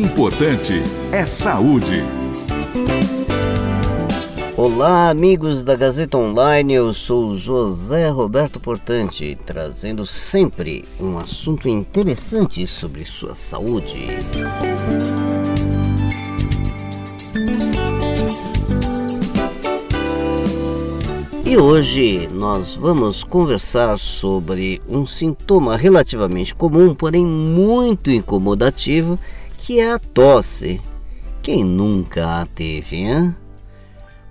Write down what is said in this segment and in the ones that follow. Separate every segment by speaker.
Speaker 1: importante é saúde.
Speaker 2: Olá, amigos da Gazeta Online, eu sou José Roberto Portante, trazendo sempre um assunto interessante sobre sua saúde. E hoje nós vamos conversar sobre um sintoma relativamente comum, porém muito incomodativo, que é a tosse. Quem nunca a teve, hein?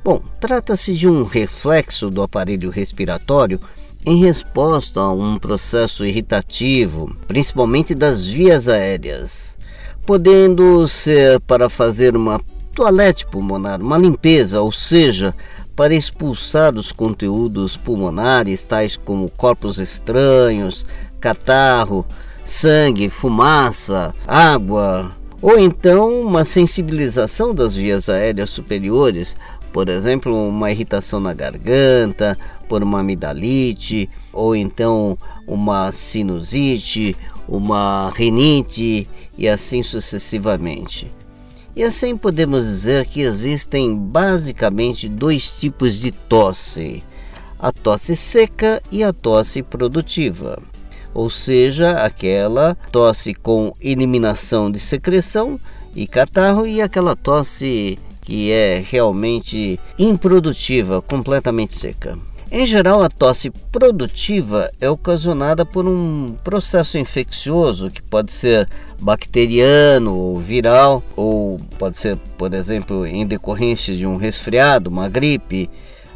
Speaker 2: Bom, trata-se de um reflexo do aparelho respiratório em resposta a um processo irritativo, principalmente das vias aéreas, podendo ser para fazer uma toalete pulmonar, uma limpeza, ou seja, para expulsar os conteúdos pulmonares, tais como corpos estranhos, catarro, sangue, fumaça, água, ou então uma sensibilização das vias aéreas superiores, por exemplo, uma irritação na garganta, por uma amidalite, ou então uma sinusite, uma rinite e assim sucessivamente. E assim podemos dizer que existem basicamente dois tipos de tosse: a tosse seca e a tosse produtiva. Ou seja, aquela tosse com eliminação de secreção e catarro e aquela tosse que é realmente improdutiva, completamente seca. Em geral, a tosse produtiva é ocasionada por um processo infeccioso que pode ser bacteriano ou viral, ou pode ser, por exemplo, em decorrência de um resfriado, uma gripe,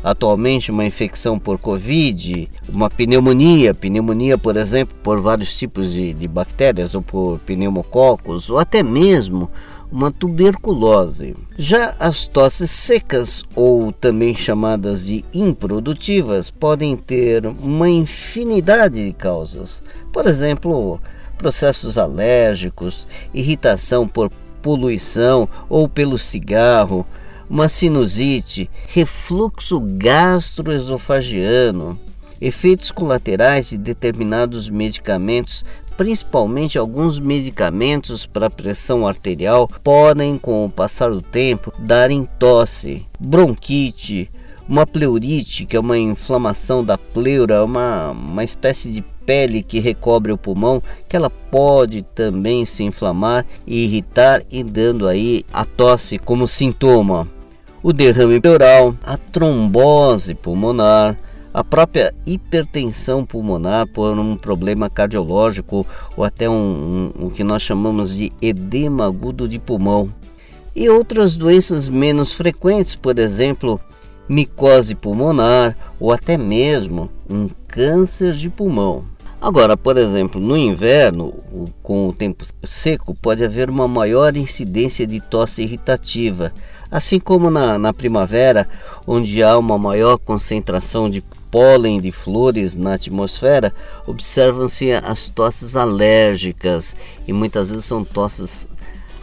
Speaker 2: atualmente uma infecção por Covid, uma pneumonia, pneumonia, por exemplo, por vários tipos de, de bactérias, ou por pneumococos, ou até mesmo uma tuberculose. Já as tosses secas, ou também chamadas de improdutivas, podem ter uma infinidade de causas. Por exemplo, processos alérgicos, irritação por poluição ou pelo cigarro, uma sinusite, refluxo gastroesofagiano, efeitos colaterais de determinados medicamentos principalmente alguns medicamentos para pressão arterial, podem, com o passar do tempo, dar em tosse, bronquite, uma pleurite, que é uma inflamação da pleura, uma, uma espécie de pele que recobre o pulmão, que ela pode também se inflamar e irritar e dando aí a tosse como sintoma. O derrame pleural, a trombose pulmonar, a própria hipertensão pulmonar por um problema cardiológico ou até um, um, o que nós chamamos de edema agudo de pulmão. E outras doenças menos frequentes, por exemplo, micose pulmonar ou até mesmo um câncer de pulmão. Agora, por exemplo, no inverno, com o tempo seco, pode haver uma maior incidência de tosse irritativa, assim como na, na primavera, onde há uma maior concentração de pólen de flores na atmosfera, observam-se as tosses alérgicas e muitas vezes são tosses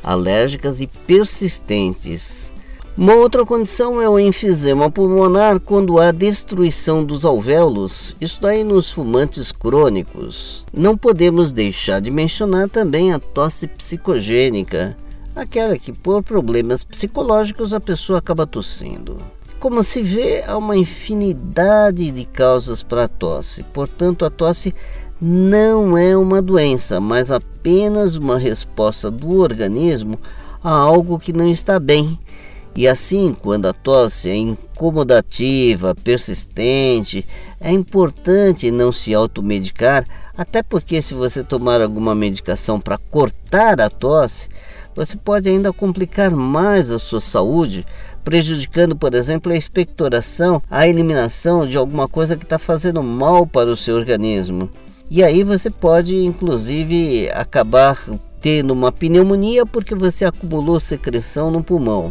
Speaker 2: alérgicas e persistentes. Uma outra condição é o enfisema pulmonar quando há destruição dos alvéolos, isso daí nos fumantes crônicos. Não podemos deixar de mencionar também a tosse psicogênica, aquela que por problemas psicológicos a pessoa acaba tossindo. Como se vê, há uma infinidade de causas para a tosse. Portanto, a tosse não é uma doença, mas apenas uma resposta do organismo a algo que não está bem. E assim, quando a tosse é incomodativa, persistente, é importante não se automedicar, até porque se você tomar alguma medicação para cortar a tosse, você pode ainda complicar mais a sua saúde, prejudicando, por exemplo, a expectoração, a eliminação de alguma coisa que está fazendo mal para o seu organismo. E aí você pode, inclusive, acabar tendo uma pneumonia porque você acumulou secreção no pulmão.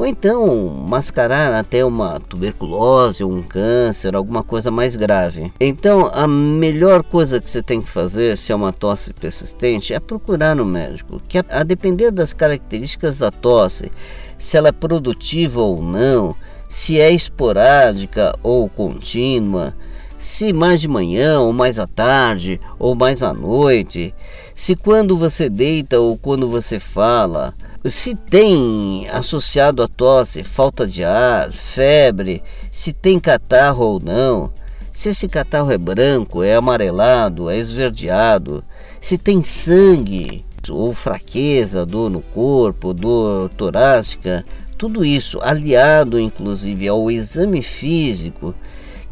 Speaker 2: Ou então mascarar até uma tuberculose ou um câncer, alguma coisa mais grave. Então, a melhor coisa que você tem que fazer se é uma tosse persistente é procurar um médico, que a depender das características da tosse, se ela é produtiva ou não, se é esporádica ou contínua, se mais de manhã ou mais à tarde ou mais à noite, se quando você deita ou quando você fala, se tem associado a tosse falta de ar, febre, se tem catarro ou não, se esse catarro é branco, é amarelado, é esverdeado, se tem sangue ou fraqueza, dor no corpo, dor torácica, tudo isso aliado inclusive ao exame físico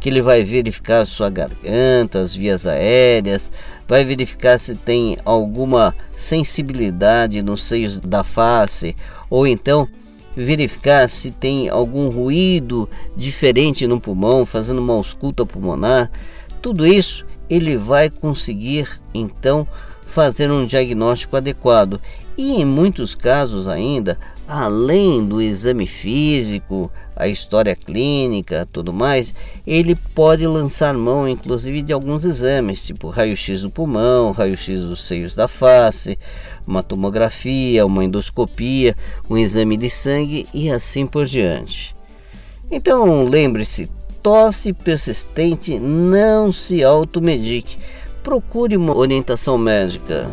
Speaker 2: que ele vai verificar sua garganta, as vias aéreas, vai verificar se tem alguma sensibilidade nos seios da face, ou então verificar se tem algum ruído diferente no pulmão, fazendo uma ausculta pulmonar. Tudo isso ele vai conseguir então fazer um diagnóstico adequado e em muitos casos ainda além do exame físico, a história clínica, tudo mais, ele pode lançar mão inclusive de alguns exames, tipo raio-x do pulmão, raio-x dos seios da face, uma tomografia, uma endoscopia, um exame de sangue e assim por diante. Então, lembre-se, tosse persistente não se automedique. Procure uma orientação médica.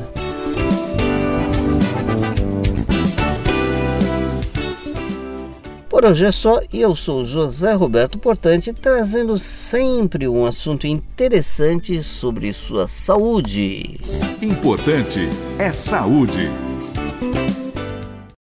Speaker 2: Por hoje é só e eu sou José Roberto Portante, trazendo sempre um assunto interessante sobre sua saúde.
Speaker 1: Importante é saúde.